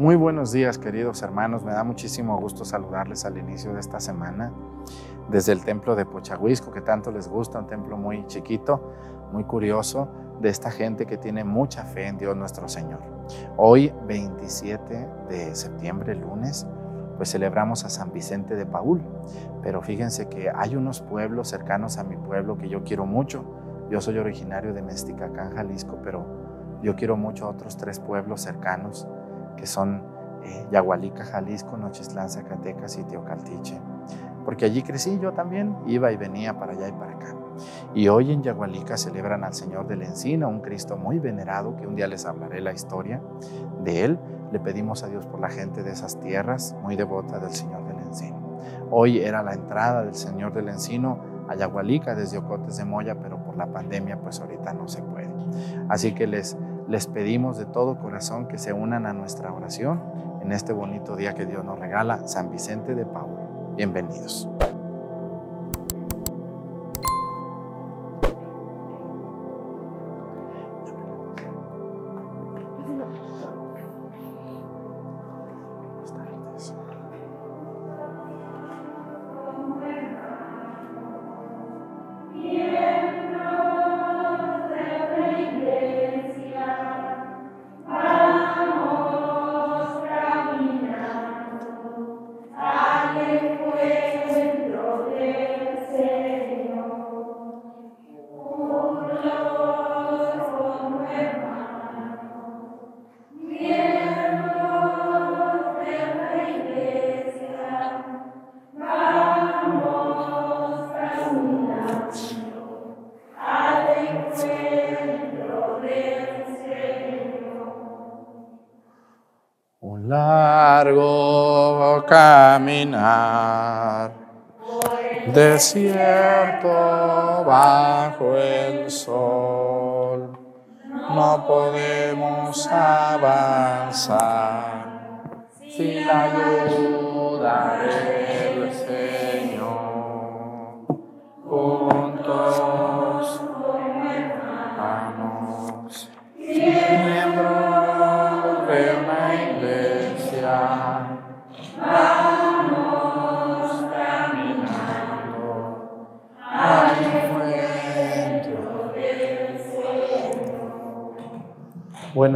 Muy buenos días, queridos hermanos. Me da muchísimo gusto saludarles al inicio de esta semana desde el templo de Pochahuisco, que tanto les gusta, un templo muy chiquito, muy curioso, de esta gente que tiene mucha fe en Dios nuestro Señor. Hoy, 27 de septiembre, lunes, pues celebramos a San Vicente de Paul. Pero fíjense que hay unos pueblos cercanos a mi pueblo que yo quiero mucho. Yo soy originario de Mesticacán, Jalisco, pero yo quiero mucho a otros tres pueblos cercanos que son eh, Jalisco, Nochistlán, Zacatecas y Teocaltiche. Porque allí crecí yo también, iba y venía para allá y para acá. Y hoy en Yagualica celebran al Señor del Encino, un Cristo muy venerado, que un día les hablaré la historia de él. Le pedimos a Dios por la gente de esas tierras, muy devota del Señor del Encino. Hoy era la entrada del Señor del Encino a Yagualica desde Ocotes de Moya, pero por la pandemia pues ahorita no se puede. Así que les les pedimos de todo corazón que se unan a nuestra oración en este bonito día que Dios nos regala, San Vicente de Paul. Bienvenidos. Desierto bajo el sol, no podemos avanzar sin la ayuda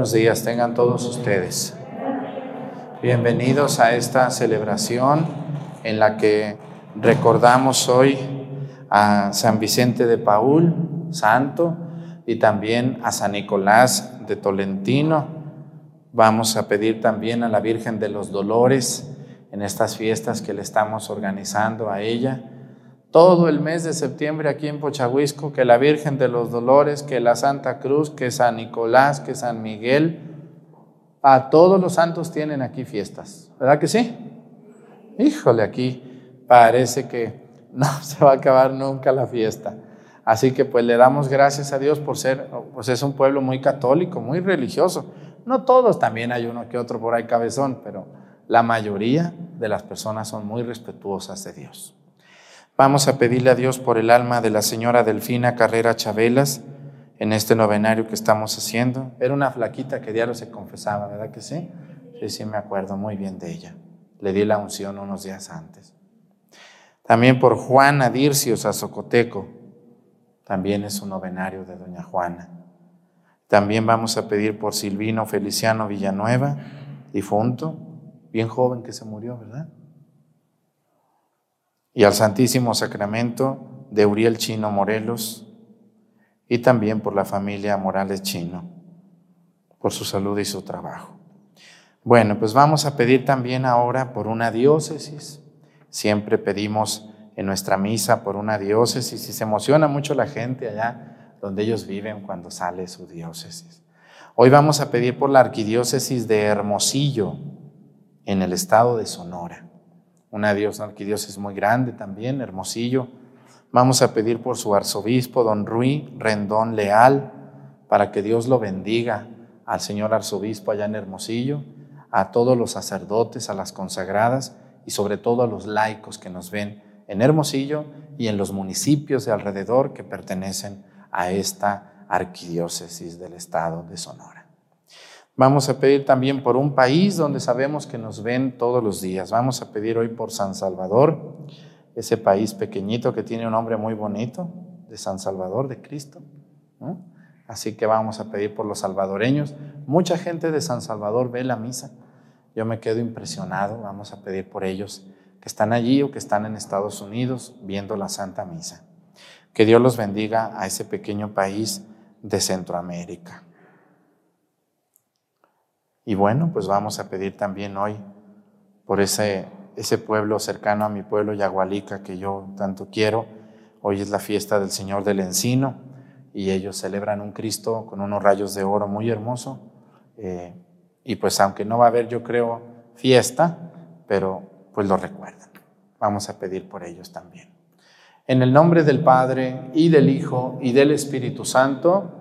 Buenos días, tengan todos ustedes. Bienvenidos a esta celebración en la que recordamos hoy a San Vicente de Paul, santo, y también a San Nicolás de Tolentino. Vamos a pedir también a la Virgen de los Dolores en estas fiestas que le estamos organizando a ella. Todo el mes de septiembre aquí en Pochahuisco, que la Virgen de los Dolores, que la Santa Cruz, que San Nicolás, que San Miguel, a todos los santos tienen aquí fiestas, ¿verdad que sí? Híjole, aquí parece que no se va a acabar nunca la fiesta. Así que pues le damos gracias a Dios por ser, pues es un pueblo muy católico, muy religioso. No todos, también hay uno que otro por ahí cabezón, pero la mayoría de las personas son muy respetuosas de Dios. Vamos a pedirle a Dios por el alma de la señora Delfina Carrera Chabelas en este novenario que estamos haciendo. Era una flaquita que diario se confesaba, ¿verdad que sí? Sí, sí, me acuerdo muy bien de ella. Le di la unción unos días antes. También por Juana Dircios Azocoteco. También es un novenario de Doña Juana. También vamos a pedir por Silvino Feliciano Villanueva, difunto, bien joven que se murió, ¿verdad? Y al Santísimo Sacramento de Uriel Chino Morelos y también por la familia Morales Chino, por su salud y su trabajo. Bueno, pues vamos a pedir también ahora por una diócesis. Siempre pedimos en nuestra misa por una diócesis y se emociona mucho la gente allá donde ellos viven cuando sale su diócesis. Hoy vamos a pedir por la arquidiócesis de Hermosillo, en el estado de Sonora. Una Dios, arquidiócesis muy grande también, hermosillo. Vamos a pedir por su arzobispo, don Rui Rendón Leal, para que Dios lo bendiga al señor arzobispo allá en Hermosillo, a todos los sacerdotes, a las consagradas y sobre todo a los laicos que nos ven en Hermosillo y en los municipios de alrededor que pertenecen a esta arquidiócesis del estado de Sonora. Vamos a pedir también por un país donde sabemos que nos ven todos los días. Vamos a pedir hoy por San Salvador, ese país pequeñito que tiene un nombre muy bonito, de San Salvador, de Cristo. Así que vamos a pedir por los salvadoreños. Mucha gente de San Salvador ve la misa. Yo me quedo impresionado. Vamos a pedir por ellos que están allí o que están en Estados Unidos viendo la Santa Misa. Que Dios los bendiga a ese pequeño país de Centroamérica. Y bueno, pues vamos a pedir también hoy por ese, pueblo cercano a mi pueblo, Yagualica, que yo tanto quiero. Hoy es la fiesta del Señor del Encino y ellos celebran un Cristo con unos rayos de oro muy hermoso. Eh, y pues aunque no va a haber, yo creo, fiesta, pero pues lo recuerdan. Vamos a pedir por ellos también. En el nombre del Padre y del Hijo y del Espíritu Santo,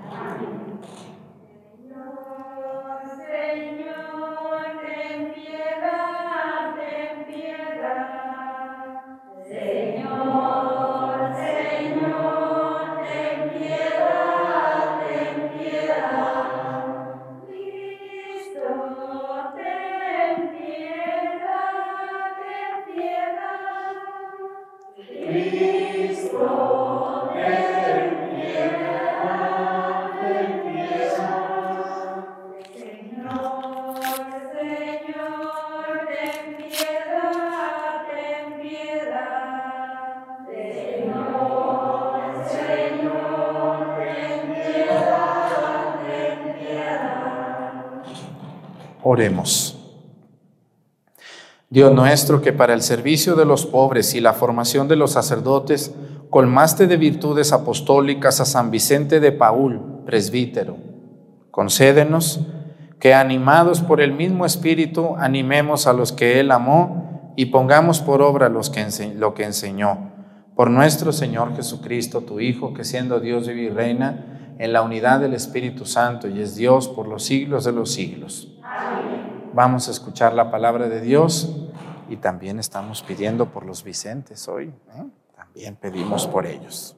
Oremos. Dios nuestro, que para el servicio de los pobres y la formación de los sacerdotes colmaste de virtudes apostólicas a San Vicente de Paul, presbítero, concédenos que animados por el mismo Espíritu animemos a los que Él amó y pongamos por obra los que lo que enseñó. Por nuestro Señor Jesucristo, tu Hijo, que siendo Dios vive y reina en la unidad del Espíritu Santo y es Dios por los siglos de los siglos. Vamos a escuchar la palabra de Dios y también estamos pidiendo por los Vicentes hoy. ¿eh? También pedimos por ellos.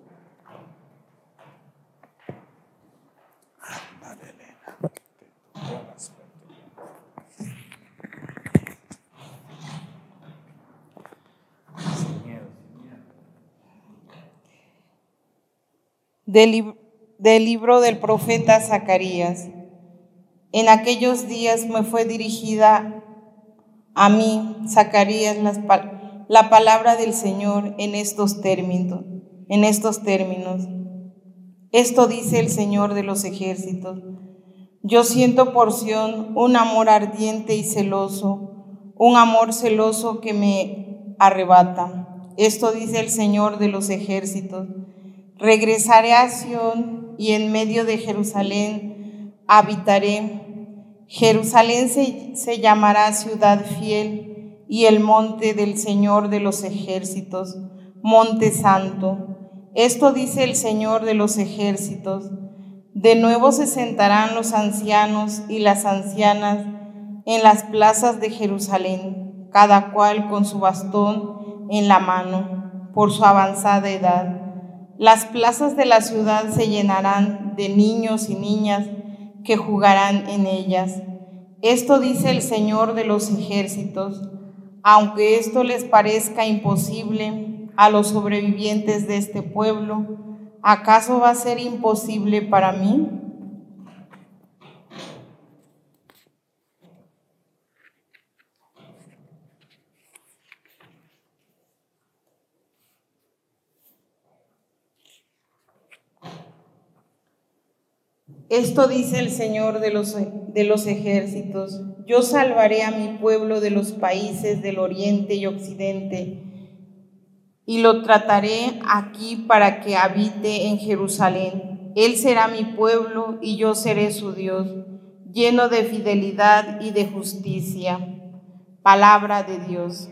Del, del libro del profeta Zacarías. En aquellos días me fue dirigida a mí, Zacarías, la palabra del Señor en estos términos, en estos términos. Esto dice el Señor de los ejércitos. Yo siento porción un amor ardiente y celoso, un amor celoso que me arrebata. Esto dice el Señor de los ejércitos. Regresaré a Sión y en medio de Jerusalén habitaré Jerusalén se, llamará ciudad fiel y el monte del Señor de los ejércitos, monte santo. Esto dice el Señor de los ejércitos. De nuevo se sentarán los ancianos y las ancianas en las plazas de Jerusalén, cada cual con su bastón en la mano, por su avanzada edad. Las plazas de la ciudad se llenarán de niños y niñas que jugarán en ellas. Esto dice el Señor de los ejércitos, aunque esto les parezca imposible a los sobrevivientes de este pueblo, ¿acaso va a ser imposible para mí? Esto dice el Señor de los, de los ejércitos. Yo salvaré a mi pueblo de los países del oriente y occidente y lo trataré aquí para que habite en Jerusalén. Él será mi pueblo y yo seré su Dios, lleno de fidelidad y de justicia. Palabra de Dios.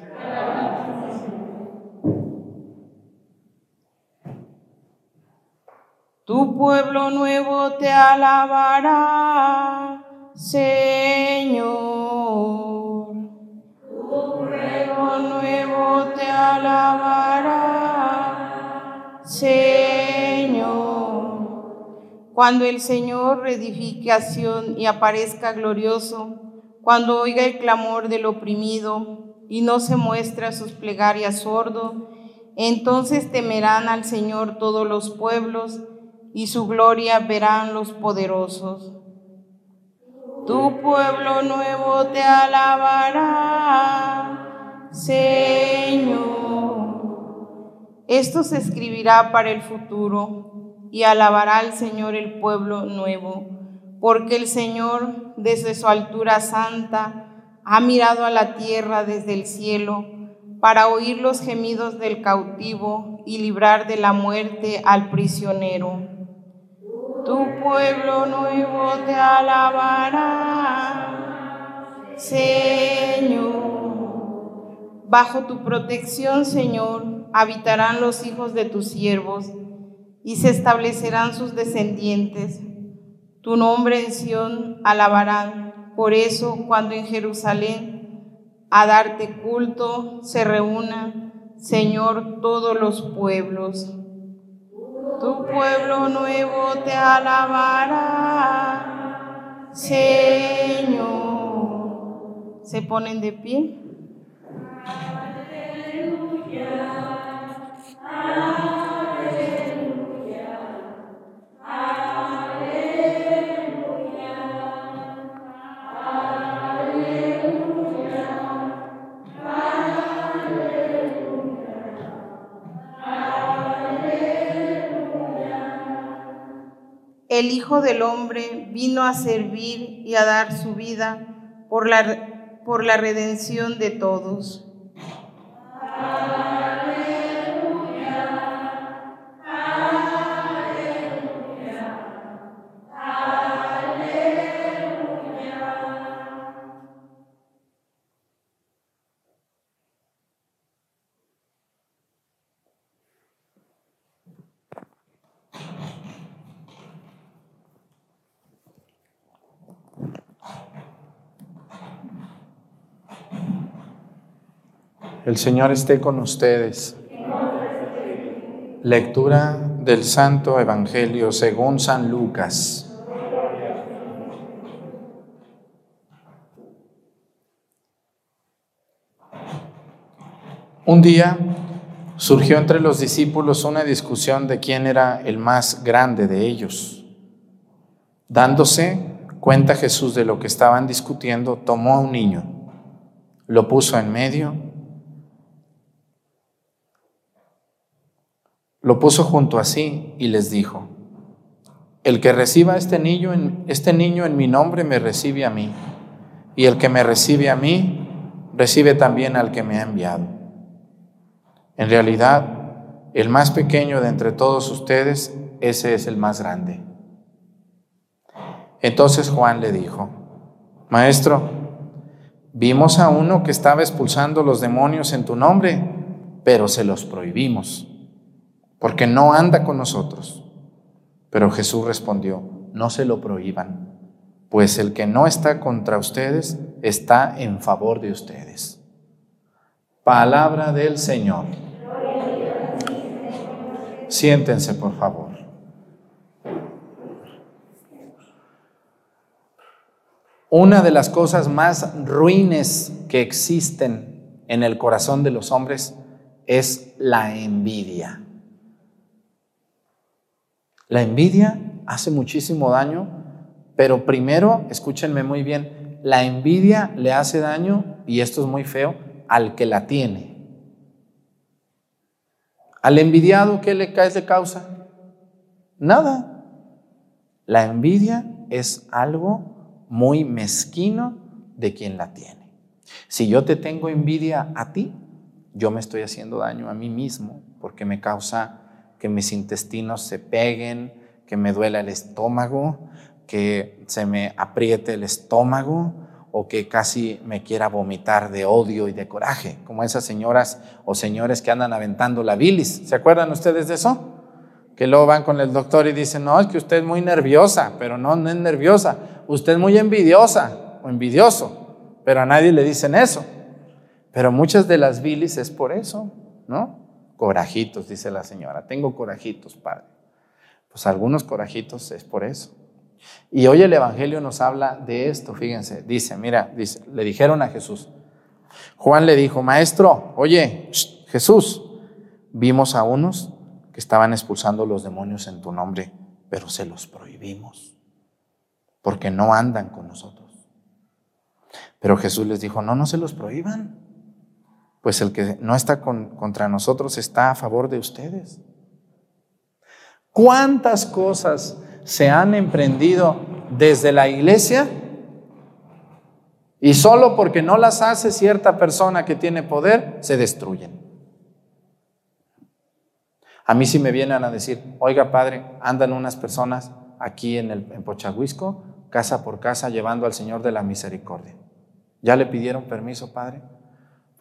Tu pueblo nuevo te alabará, Señor. Tu pueblo nuevo te alabará, Señor. Cuando el Señor reedificación y aparezca glorioso, cuando oiga el clamor del oprimido y no se muestra sus plegarias sordo, entonces temerán al Señor todos los pueblos y su gloria verán los poderosos. Tu pueblo nuevo te alabará, Señor. Esto se escribirá para el futuro y alabará al Señor el pueblo nuevo, porque el Señor desde su altura santa ha mirado a la tierra desde el cielo para oír los gemidos del cautivo y librar de la muerte al prisionero tu pueblo nuevo te alabará, Señor. Bajo tu protección, Señor, habitarán los hijos de tus siervos y se establecerán sus descendientes. Tu nombre en Sión alabarán. Por eso, cuando en Jerusalén a darte culto se reúnan, Señor, todos los pueblos tu pueblo nuevo te alabará, Señor. Se ponen de pie. El Hijo del Hombre vino a servir y a dar su vida por la, por la redención de todos. El Señor esté con ustedes. Lectura del Santo Evangelio según San Lucas. Un día surgió entre los discípulos una discusión de quién era el más grande de ellos. Dándose cuenta Jesús de lo que estaban discutiendo, tomó a un niño, lo puso en medio Lo puso junto a sí y les dijo, el que reciba este niño, en, este niño en mi nombre me recibe a mí, y el que me recibe a mí, recibe también al que me ha enviado. En realidad, el más pequeño de entre todos ustedes, ese es el más grande. Entonces Juan le dijo, Maestro, vimos a uno que estaba expulsando los demonios en tu nombre, pero se los prohibimos porque no anda con nosotros. Pero Jesús respondió, no se lo prohíban, pues el que no está contra ustedes está en favor de ustedes. Palabra del Señor. Siéntense, por favor. Una de las cosas más ruines que existen en el corazón de los hombres es la envidia. La envidia hace muchísimo daño, pero primero, escúchenme muy bien, la envidia le hace daño, y esto es muy feo, al que la tiene. Al envidiado, ¿qué le cae de causa? Nada. La envidia es algo muy mezquino de quien la tiene. Si yo te tengo envidia a ti, yo me estoy haciendo daño a mí mismo porque me causa que mis intestinos se peguen, que me duela el estómago, que se me apriete el estómago o que casi me quiera vomitar de odio y de coraje, como esas señoras o señores que andan aventando la bilis. ¿Se acuerdan ustedes de eso? Que luego van con el doctor y dicen, no, es que usted es muy nerviosa, pero no, no es nerviosa, usted es muy envidiosa o envidioso, pero a nadie le dicen eso. Pero muchas de las bilis es por eso, ¿no? Corajitos, dice la señora, tengo corajitos, padre. Pues algunos corajitos es por eso. Y hoy el Evangelio nos habla de esto, fíjense, dice, mira, dice, le dijeron a Jesús. Juan le dijo, maestro, oye, Jesús, vimos a unos que estaban expulsando los demonios en tu nombre, pero se los prohibimos, porque no andan con nosotros. Pero Jesús les dijo, no, no se los prohíban, pues el que no está contra nosotros está a favor de ustedes. ¿Cuántas cosas se han emprendido desde la iglesia y solo porque no las hace cierta persona que tiene poder, se destruyen. A mí si me vienen a decir, oiga padre, andan unas personas aquí en, el, en Pochahuisco, casa por casa, llevando al Señor de la Misericordia. ¿Ya le pidieron permiso, padre?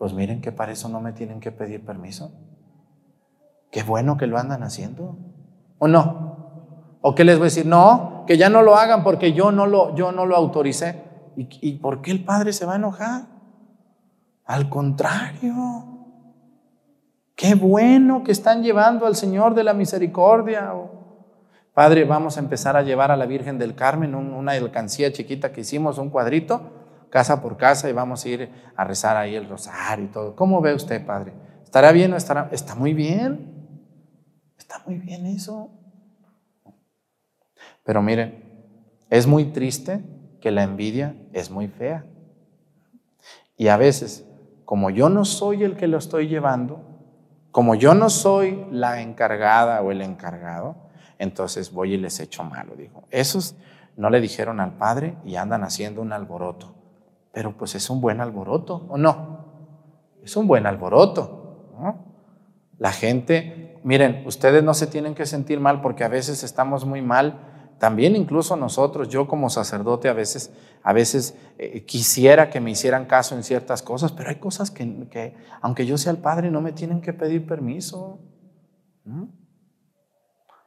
Pues miren que para eso no me tienen que pedir permiso. Qué bueno que lo andan haciendo. ¿O no? ¿O qué les voy a decir? No, que ya no lo hagan porque yo no lo, yo no lo autoricé. ¿Y, ¿Y por qué el Padre se va a enojar? Al contrario. Qué bueno que están llevando al Señor de la Misericordia. Padre, vamos a empezar a llevar a la Virgen del Carmen una alcancía chiquita que hicimos, un cuadrito, casa por casa, y vamos a ir a rezar ahí el rosario y todo. ¿Cómo ve usted, Padre? ¿Estará bien o estará? Está muy bien. Está muy bien eso. Pero miren, es muy triste que la envidia es muy fea. Y a veces, como yo no soy el que lo estoy llevando, como yo no soy la encargada o el encargado, entonces voy y les echo malo. Digo, esos no le dijeron al padre y andan haciendo un alboroto. Pero pues es un buen alboroto, ¿o no? Es un buen alboroto. La gente, miren, ustedes no se tienen que sentir mal porque a veces estamos muy mal también incluso nosotros, yo como sacerdote a veces, a veces eh, quisiera que me hicieran caso en ciertas cosas, pero hay cosas que, aunque yo sea el padre, no me tienen que pedir permiso.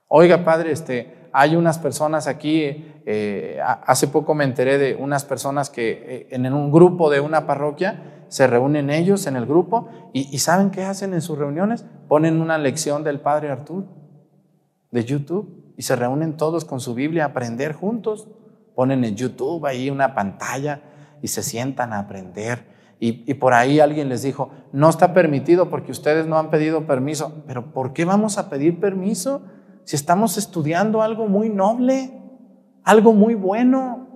Oiga, padre, este, hay unas personas aquí, eh, hace poco me enteré de unas personas que eh, en un grupo de una parroquia se reúnen ellos en el grupo y, ¿saben qué hacen en sus reuniones? Ponen una lección del padre Artur de YouTube y se reúnen todos con su Biblia a aprender juntos. Ponen en YouTube ahí una pantalla y se sientan a aprender. Y, por ahí alguien les dijo, no está permitido porque ustedes no han pedido permiso. Pero ¿por qué vamos a pedir permiso si estamos estudiando algo muy noble, algo muy bueno?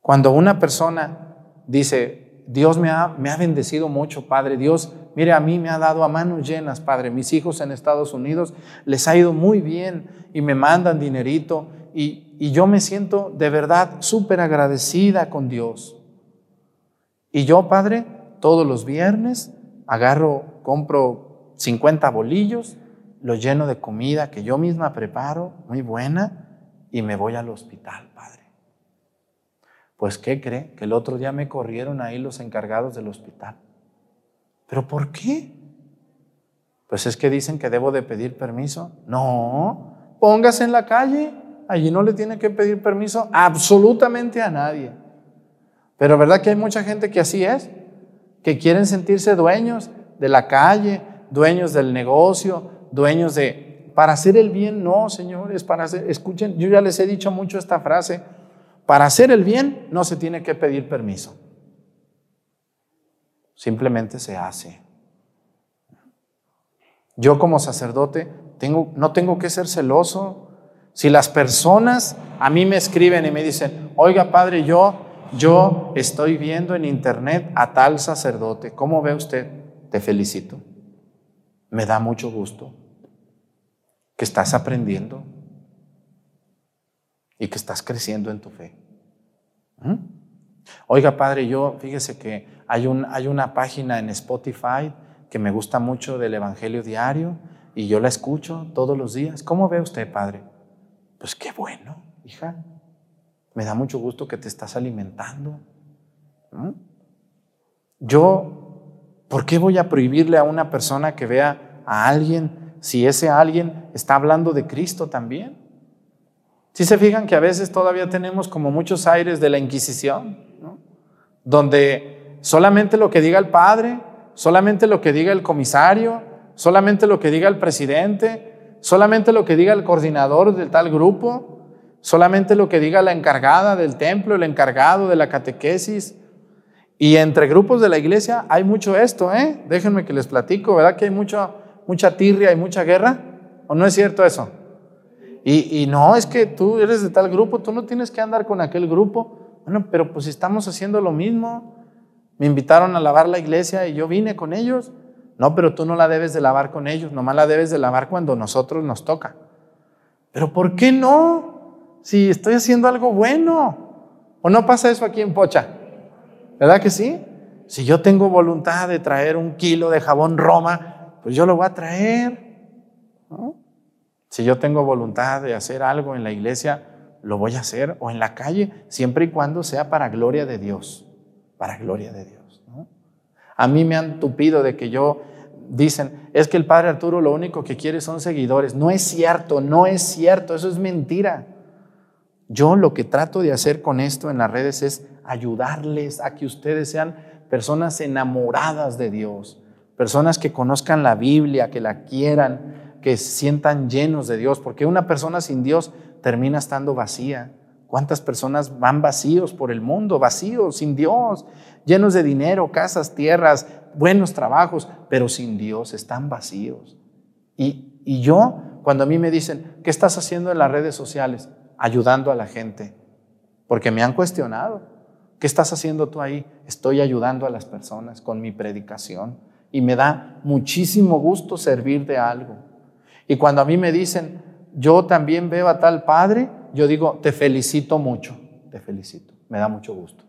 Cuando una persona dice, Dios me ha, me ha bendecido mucho, Padre, Dios Mire, a mí me ha dado a manos llenas, Padre. Mis hijos en Estados Unidos les ha ido muy bien y me mandan dinerito y, yo me siento de verdad súper agradecida con Dios. Y yo, Padre, todos los viernes agarro, compro 50 bolillos, los lleno de comida que yo misma preparo, muy buena, y me voy al hospital, Padre. Pues, ¿qué cree? Que el otro día me corrieron ahí los encargados del hospital. ¿Pero por qué? Pues es que dicen que debo de pedir permiso. No, póngase en la calle. Allí no le tiene que pedir permiso absolutamente a nadie. Pero ¿verdad que hay mucha gente que así es? Que quieren sentirse dueños de la calle, dueños del negocio, dueños de... Para hacer el bien, no, señores, para hacer... Escuchen, yo ya les he dicho mucho esta frase. Para hacer el bien no se tiene que pedir permiso. Simplemente se hace. Yo como sacerdote tengo, no tengo que ser celoso. Si las personas a mí me escriben y me dicen, oiga padre, yo, yo estoy viendo en internet a tal sacerdote, ¿cómo ve usted? Te felicito. Me da mucho gusto. que estás aprendiendo y que estás creciendo en tu fe. ¿Mm? Oiga, padre, yo fíjese que hay, un, hay una página en Spotify que me gusta mucho del Evangelio Diario y yo la escucho todos los días. ¿Cómo ve usted, padre? Pues qué bueno, hija. Me da mucho gusto que te estás alimentando. ¿Mm? Yo, ¿por qué voy a prohibirle a una persona que vea a alguien si ese alguien está hablando de Cristo también? Si se fijan que a veces todavía tenemos como muchos aires de la Inquisición, donde solamente lo que diga el padre, solamente lo que diga el comisario, solamente lo que diga el presidente, solamente lo que diga el coordinador de tal grupo, solamente lo que diga la encargada del templo, el encargado de la catequesis. Y entre grupos de la iglesia hay mucho esto, ¿eh? Déjenme que les platico, ¿verdad? Que hay mucha, mucha tirria y mucha guerra. ¿O no es cierto eso? Y, y, no, es que tú eres de tal grupo, tú no tienes que andar con aquel grupo. Bueno, pero pues estamos haciendo lo mismo. Me invitaron a lavar la iglesia y yo vine con ellos. No, pero tú no la debes de lavar con ellos, nomás la debes de lavar cuando nosotros nos toca. Pero ¿por qué no? Si estoy haciendo algo bueno. ¿O no pasa eso aquí en Pocha? ¿Verdad que sí? Si yo tengo voluntad de traer un kilo de jabón Roma, pues yo lo voy a traer. Si yo tengo voluntad de hacer algo en la iglesia, lo voy a hacer o en la calle, siempre y cuando sea para gloria de Dios, para gloria de Dios. A mí me han tupido de que yo dicen, es que el Padre Arturo lo único que quiere son seguidores. No es cierto, no es cierto, eso es mentira. Yo lo que trato de hacer con esto en las redes es ayudarles a que ustedes sean personas enamoradas de Dios, personas que conozcan la Biblia, que la quieran, que se sientan llenos de Dios, porque una persona sin Dios termina estando vacía. ¿Cuántas personas van vacíos por el mundo, vacíos, sin Dios, llenos de dinero, casas, tierras, buenos trabajos, pero sin Dios están vacíos? Y, y yo, cuando a mí me dicen, ¿qué estás haciendo en las redes sociales? Ayudando a la gente, porque me han cuestionado. ¿Qué estás haciendo tú ahí? Estoy ayudando a las personas con mi predicación y me da muchísimo gusto servir de algo. Y cuando a mí me dicen, yo también veo a tal padre, yo digo, te felicito mucho, te felicito, me da mucho gusto.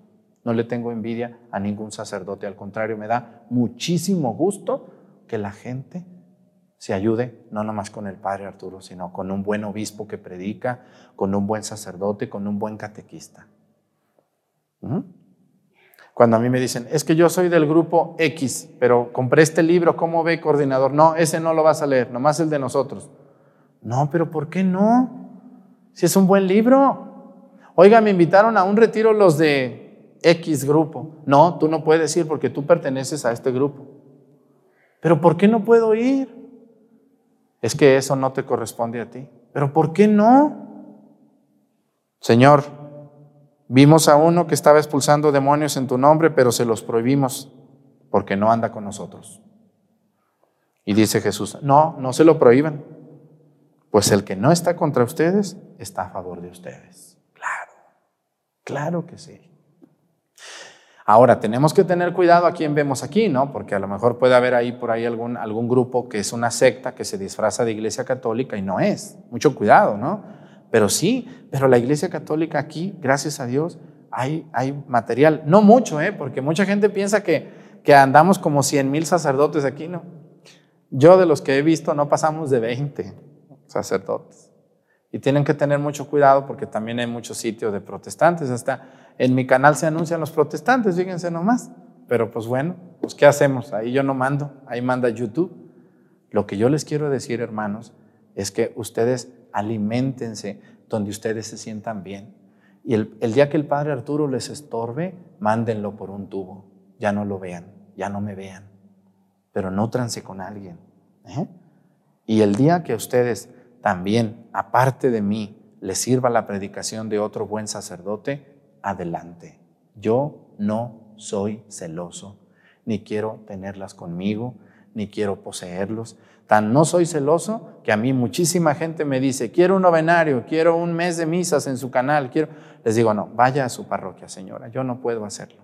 No le tengo envidia a ningún sacerdote, al contrario, me da muchísimo gusto que la gente se ayude, no nomás con el padre Arturo, sino con un buen obispo que predica, con un buen sacerdote, con un buen catequista. Cuando a mí me dicen, es que yo soy del grupo X, pero compré este libro, ¿cómo ve coordinador? No, ese no lo vas a leer, nomás el de nosotros. No, pero ¿por qué no? Si es un buen libro. Oiga, me invitaron a un retiro los de X grupo. No, tú no puedes ir porque tú perteneces a este grupo. Pero ¿por qué no puedo ir? Es que eso no te corresponde a ti. Pero ¿por qué no? Señor, Vimos a uno que estaba expulsando demonios en tu nombre, pero se los prohibimos porque no anda con nosotros. Y dice Jesús, no, no se lo prohíban, pues el que no está contra ustedes está a favor de ustedes. Claro, claro que sí. Ahora, tenemos que tener cuidado a quién vemos aquí, ¿no? Porque a lo mejor puede haber ahí por ahí algún, algún grupo que es una secta que se disfraza de iglesia católica y no es. Mucho cuidado, ¿no? Pero sí, pero la Iglesia Católica aquí, gracias a Dios, hay, hay material. No mucho, ¿eh? porque mucha gente piensa que, que andamos como 100 mil sacerdotes aquí, ¿no? Yo de los que he visto no pasamos de 20 sacerdotes. Y tienen que tener mucho cuidado porque también hay muchos sitios de protestantes. Hasta en mi canal se anuncian los protestantes, fíjense nomás. Pero pues bueno, pues ¿qué hacemos? Ahí yo no mando, ahí manda YouTube. Lo que yo les quiero decir, hermanos, es que ustedes alimentense donde ustedes se sientan bien. Y el, día que el Padre Arturo les estorbe, mándenlo por un tubo. Ya no lo vean, ya no me vean. Pero nútranse con alguien. ¿eh? Y el día que ustedes también, aparte de mí, les sirva la predicación de otro buen sacerdote, adelante. Yo no soy celoso, ni quiero tenerlas conmigo, ni quiero poseerlos. Tan no soy celoso que a mí muchísima gente me dice, quiero un novenario, quiero un mes de misas en su canal, quiero... Les digo, no, vaya a su parroquia, señora, yo no puedo hacerlo.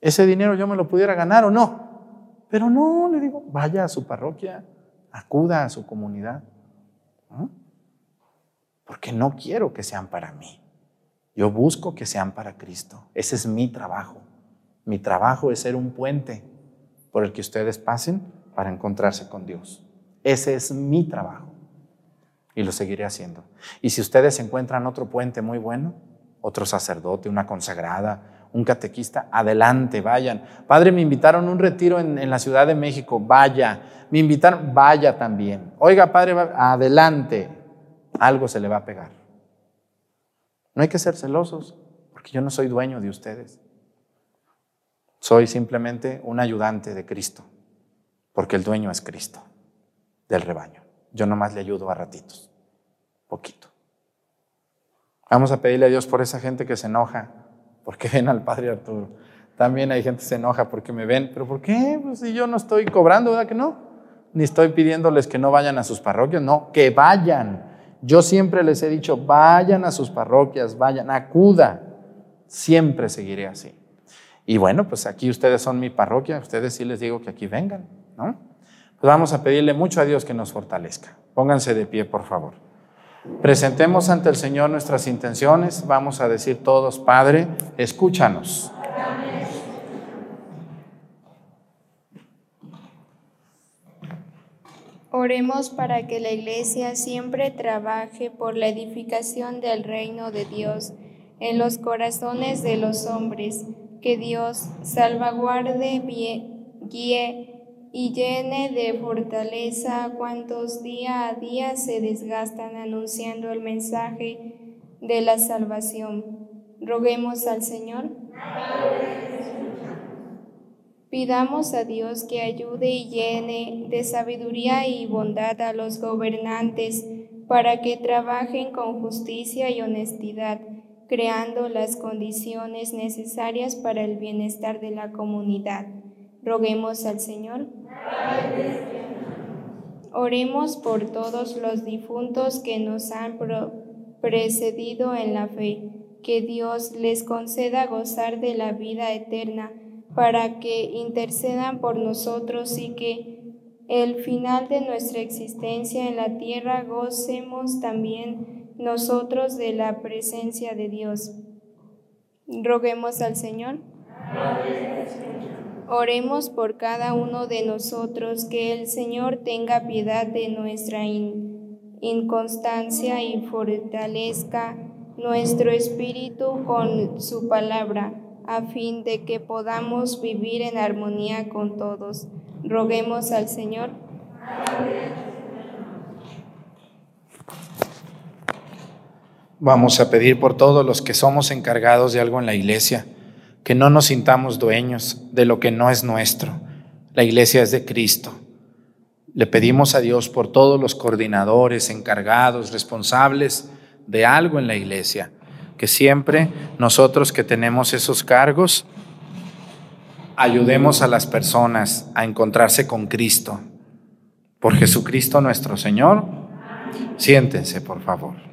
Ese dinero yo me lo pudiera ganar o no, pero no, le digo, vaya a su parroquia, acuda a su comunidad. Porque no quiero que sean para mí. Yo busco que sean para Cristo. Ese es mi trabajo. Mi trabajo es ser un puente por el que ustedes pasen para encontrarse con Dios. Ese es mi trabajo. Y lo seguiré haciendo. Y si ustedes encuentran otro puente muy bueno, otro sacerdote, una consagrada, un catequista, adelante, vayan. Padre, me invitaron a un retiro en, la Ciudad de México, vaya. Me invitaron, vaya también. Oiga, Padre, adelante. Algo se le va a pegar. No hay que ser celosos, porque yo no soy dueño de ustedes. Soy simplemente un ayudante de Cristo, porque el dueño es Cristo del rebaño. Yo nomás le ayudo a ratitos, poquito. Vamos a pedirle a Dios por esa gente que se enoja porque ven al Padre Arturo. También hay gente que se enoja porque me ven, pero ¿por qué? Pues si yo no estoy cobrando, ¿verdad que no? Ni estoy pidiéndoles que no vayan a sus parroquias, no, que vayan. Yo siempre les he dicho, vayan a sus parroquias, vayan, acuda. Siempre seguiré así. Y bueno, pues aquí ustedes son mi parroquia, ustedes sí les digo que aquí vengan, ¿no? Pues vamos a pedirle mucho a Dios que nos fortalezca. Pónganse de pie, por favor. Presentemos ante el Señor nuestras intenciones. Vamos a decir todos, Padre, escúchanos. Oremos para que la Iglesia siempre trabaje por la edificación del reino de Dios en los corazones de los hombres que Dios salvaguarde, guíe y llene de fortaleza a cuantos día a día se desgastan anunciando el mensaje de la salvación. Roguemos al Señor. Pidamos a Dios que ayude y llene de sabiduría y bondad a los gobernantes para que trabajen con justicia y honestidad creando las condiciones necesarias para el bienestar de la comunidad. Roguemos al Señor. Oremos por todos los difuntos que nos han precedido en la fe, que Dios les conceda gozar de la vida eterna, para que intercedan por nosotros y que el final de nuestra existencia en la tierra gocemos también nosotros de la presencia de Dios. Roguemos al Señor. Oremos por cada uno de nosotros, que el Señor tenga piedad de nuestra inconstancia y fortalezca nuestro espíritu con su palabra, a fin de que podamos vivir en armonía con todos. Roguemos al Señor. Vamos a pedir por todos los que somos encargados de algo en la iglesia, que no nos sintamos dueños de lo que no es nuestro. La iglesia es de Cristo. Le pedimos a Dios por todos los coordinadores, encargados, responsables de algo en la iglesia, que siempre nosotros que tenemos esos cargos, ayudemos a las personas a encontrarse con Cristo. Por Jesucristo nuestro Señor. Siéntense, por favor.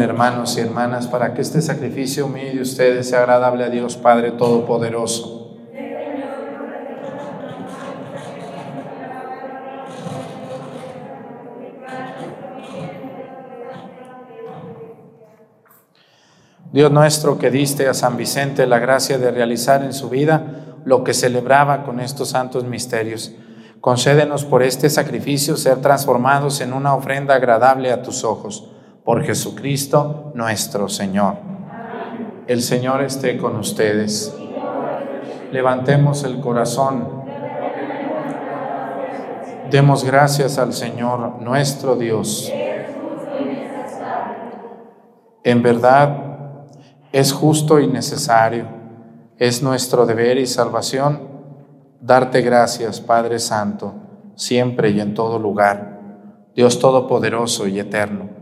Hermanos y hermanas para que este sacrificio mío de ustedes sea agradable a Dios Padre Todopoderoso. Dios nuestro que diste a San Vicente la gracia de realizar en su vida lo que celebraba con estos santos misterios. Concédenos por este sacrificio ser transformados en una ofrenda agradable a tus ojos por Jesucristo nuestro Señor. El Señor esté con ustedes. Levantemos el corazón. Demos gracias al Señor nuestro Dios. En verdad es justo y necesario, es nuestro deber y salvación darte gracias, Padre Santo, siempre y en todo lugar, Dios Todopoderoso y Eterno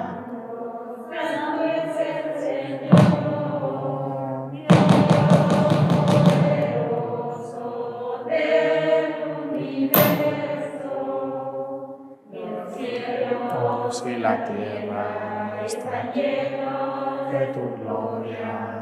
llena de tu gloria.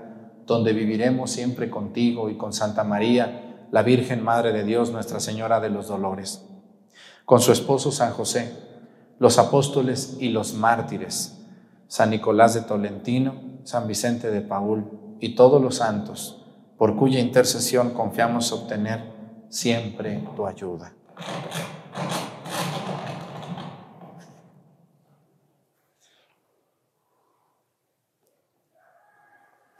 donde viviremos siempre contigo y con Santa María, la Virgen Madre de Dios, Nuestra Señora de los Dolores, con su esposo San José, los apóstoles y los mártires, San Nicolás de Tolentino, San Vicente de Paul y todos los santos, por cuya intercesión confiamos obtener siempre tu ayuda.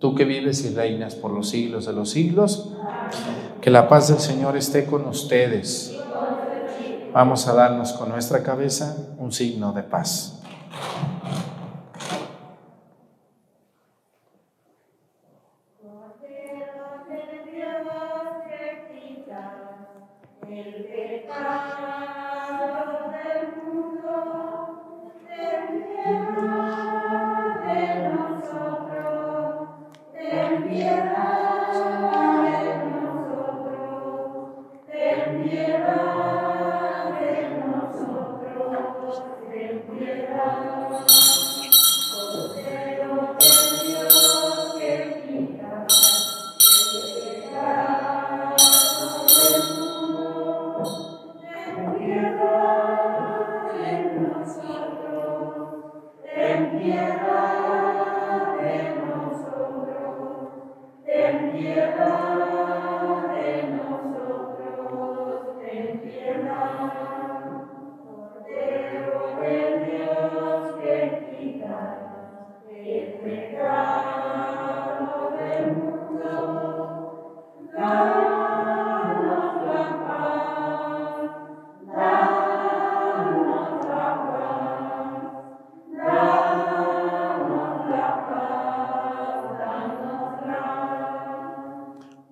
Tú que vives y reinas por los siglos de los siglos, que la paz del Señor esté con ustedes. Vamos a darnos con nuestra cabeza un signo de paz.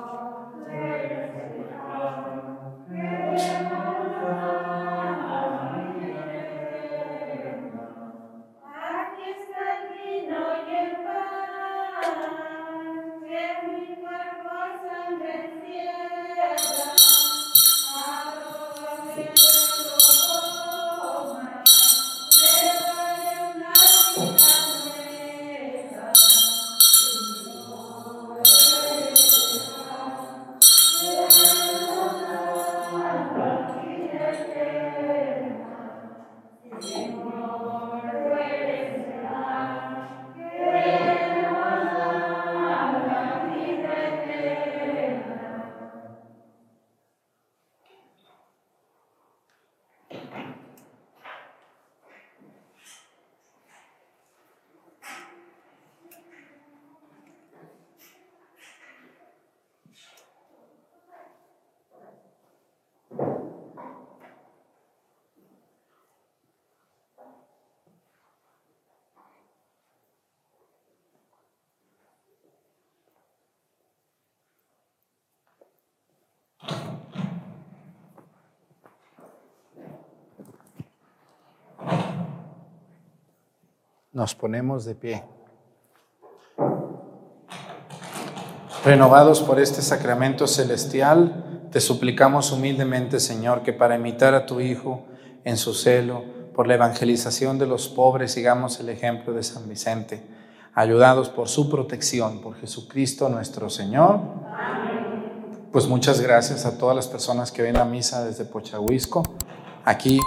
Thank you. Nos ponemos de pie. Renovados por este sacramento celestial, te suplicamos humildemente, Señor, que para imitar a tu Hijo en su celo, por la evangelización de los pobres, sigamos el ejemplo de San Vicente, ayudados por su protección, por Jesucristo nuestro Señor. Pues muchas gracias a todas las personas que ven la misa desde Pochahuisco. Aquí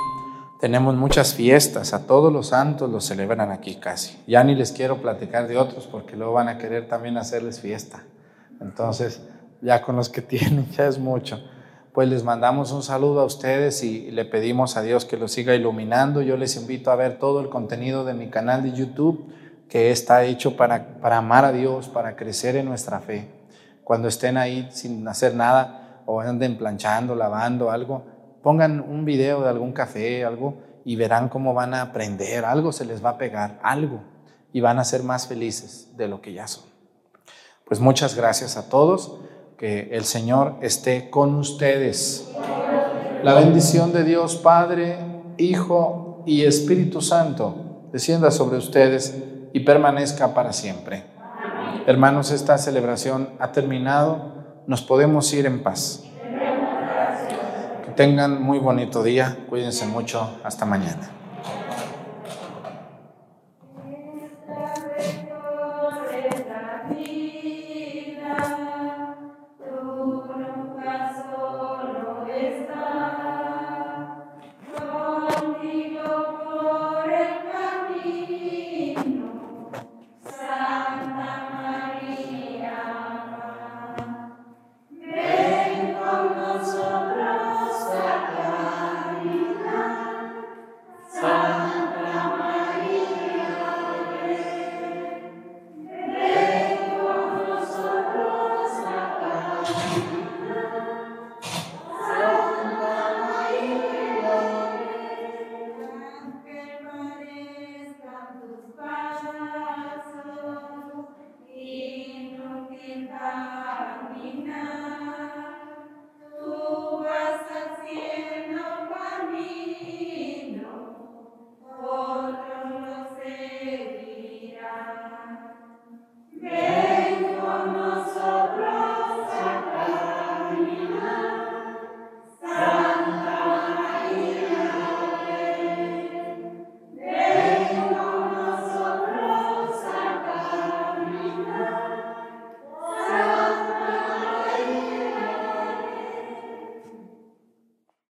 tenemos muchas fiestas, a todos los santos los celebran aquí casi. Ya ni les quiero platicar de otros porque luego van a querer también hacerles fiesta. Entonces, ya con los que tienen ya es mucho. Pues les mandamos un saludo a ustedes y le pedimos a Dios que los siga iluminando. Yo les invito a ver todo el contenido de mi canal de YouTube que está hecho para, para amar a Dios, para crecer en nuestra fe. Cuando estén ahí sin hacer nada o anden planchando, lavando algo, pongan un video de algún café, algo, y verán cómo van a aprender, algo se les va a pegar, algo, y van a ser más felices de lo que ya son. Pues muchas gracias a todos, que el Señor esté con ustedes. La bendición de Dios Padre, Hijo y Espíritu Santo descienda sobre ustedes y permanezca para siempre. Hermanos, esta celebración ha terminado, nos podemos ir en paz tengan muy bonito día, cuídense mucho, hasta mañana.